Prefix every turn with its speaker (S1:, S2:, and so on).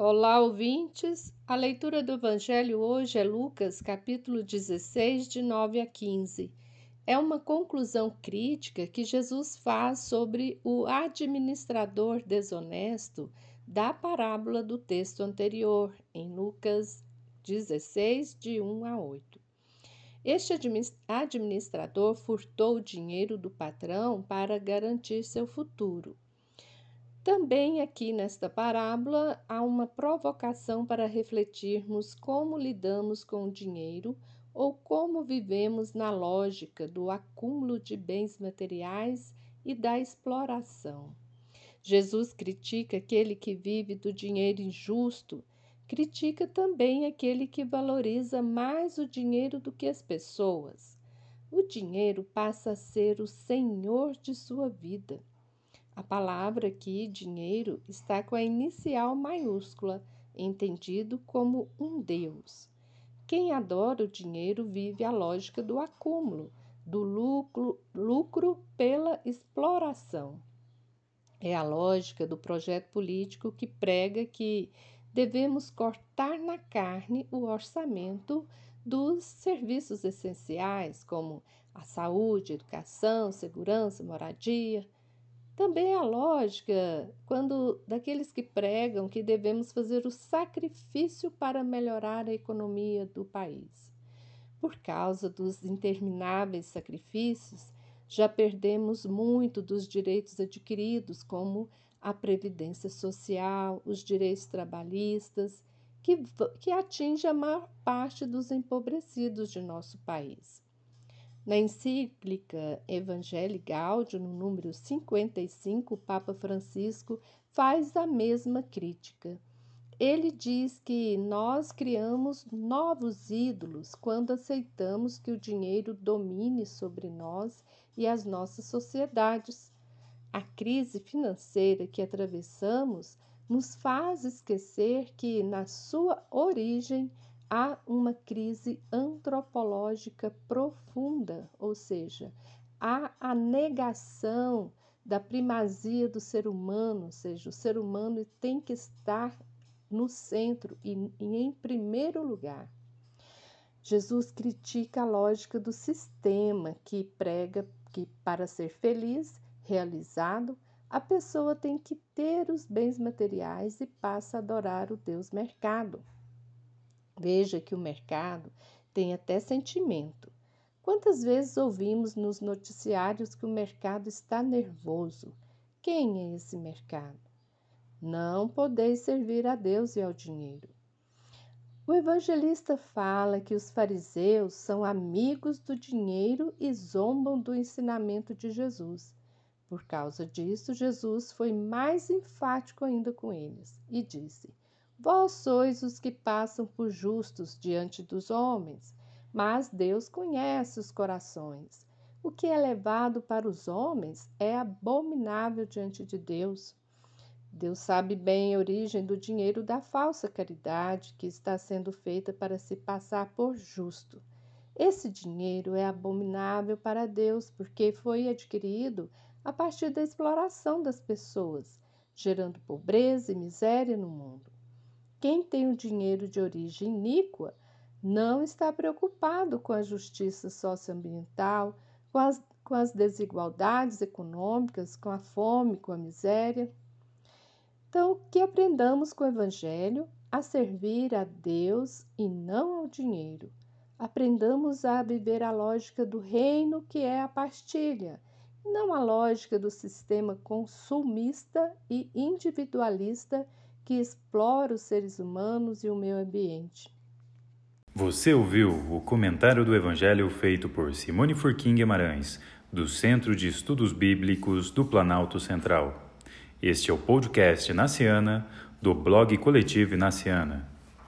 S1: Olá, ouvintes. A leitura do Evangelho hoje é Lucas, capítulo 16, de 9 a 15. É uma conclusão crítica que Jesus faz sobre o administrador desonesto da parábola do texto anterior, em Lucas 16, de 1 a 8. Este administrador furtou o dinheiro do patrão para garantir seu futuro. Também aqui nesta parábola há uma provocação para refletirmos como lidamos com o dinheiro ou como vivemos na lógica do acúmulo de bens materiais e da exploração. Jesus critica aquele que vive do dinheiro injusto, critica também aquele que valoriza mais o dinheiro do que as pessoas. O dinheiro passa a ser o senhor de sua vida. A palavra aqui, dinheiro, está com a inicial maiúscula, entendido como um Deus. Quem adora o dinheiro vive a lógica do acúmulo, do lucro, lucro pela exploração. É a lógica do projeto político que prega que devemos cortar na carne o orçamento dos serviços essenciais, como a saúde, educação, segurança, moradia. Também a lógica quando daqueles que pregam que devemos fazer o sacrifício para melhorar a economia do país. Por causa dos intermináveis sacrifícios, já perdemos muito dos direitos adquiridos, como a previdência social, os direitos trabalhistas, que, que atinge a maior parte dos empobrecidos de nosso país. Na encíclica Evangelii Gaudium, no número 55, o Papa Francisco faz a mesma crítica. Ele diz que nós criamos novos ídolos quando aceitamos que o dinheiro domine sobre nós e as nossas sociedades. A crise financeira que atravessamos nos faz esquecer que, na sua origem, há uma crise antropológica profunda, ou seja, há a negação da primazia do ser humano, ou seja, o ser humano tem que estar no centro e, e em primeiro lugar. Jesus critica a lógica do sistema que prega que para ser feliz, realizado, a pessoa tem que ter os bens materiais e passa a adorar o Deus mercado. Veja que o mercado tem até sentimento. Quantas vezes ouvimos nos noticiários que o mercado está nervoso? Quem é esse mercado? Não podeis servir a Deus e ao dinheiro. O evangelista fala que os fariseus são amigos do dinheiro e zombam do ensinamento de Jesus. Por causa disso, Jesus foi mais enfático ainda com eles e disse: Vós sois os que passam por justos diante dos homens, mas Deus conhece os corações. O que é levado para os homens é abominável diante de Deus. Deus sabe bem a origem do dinheiro da falsa caridade que está sendo feita para se passar por justo. Esse dinheiro é abominável para Deus porque foi adquirido a partir da exploração das pessoas, gerando pobreza e miséria no mundo. Quem tem o dinheiro de origem iníqua não está preocupado com a justiça socioambiental, com as, com as desigualdades econômicas, com a fome, com a miséria. Então, que aprendamos com o Evangelho a servir a Deus e não ao dinheiro. Aprendamos a viver a lógica do reino que é a partilha, não a lógica do sistema consumista e individualista que explora os seres humanos e o meio ambiente.
S2: Você ouviu o comentário do Evangelho feito por Simone Furquim Guimarães, do Centro de Estudos Bíblicos do Planalto Central. Este é o podcast Naciana, do blog Coletivo Naciana.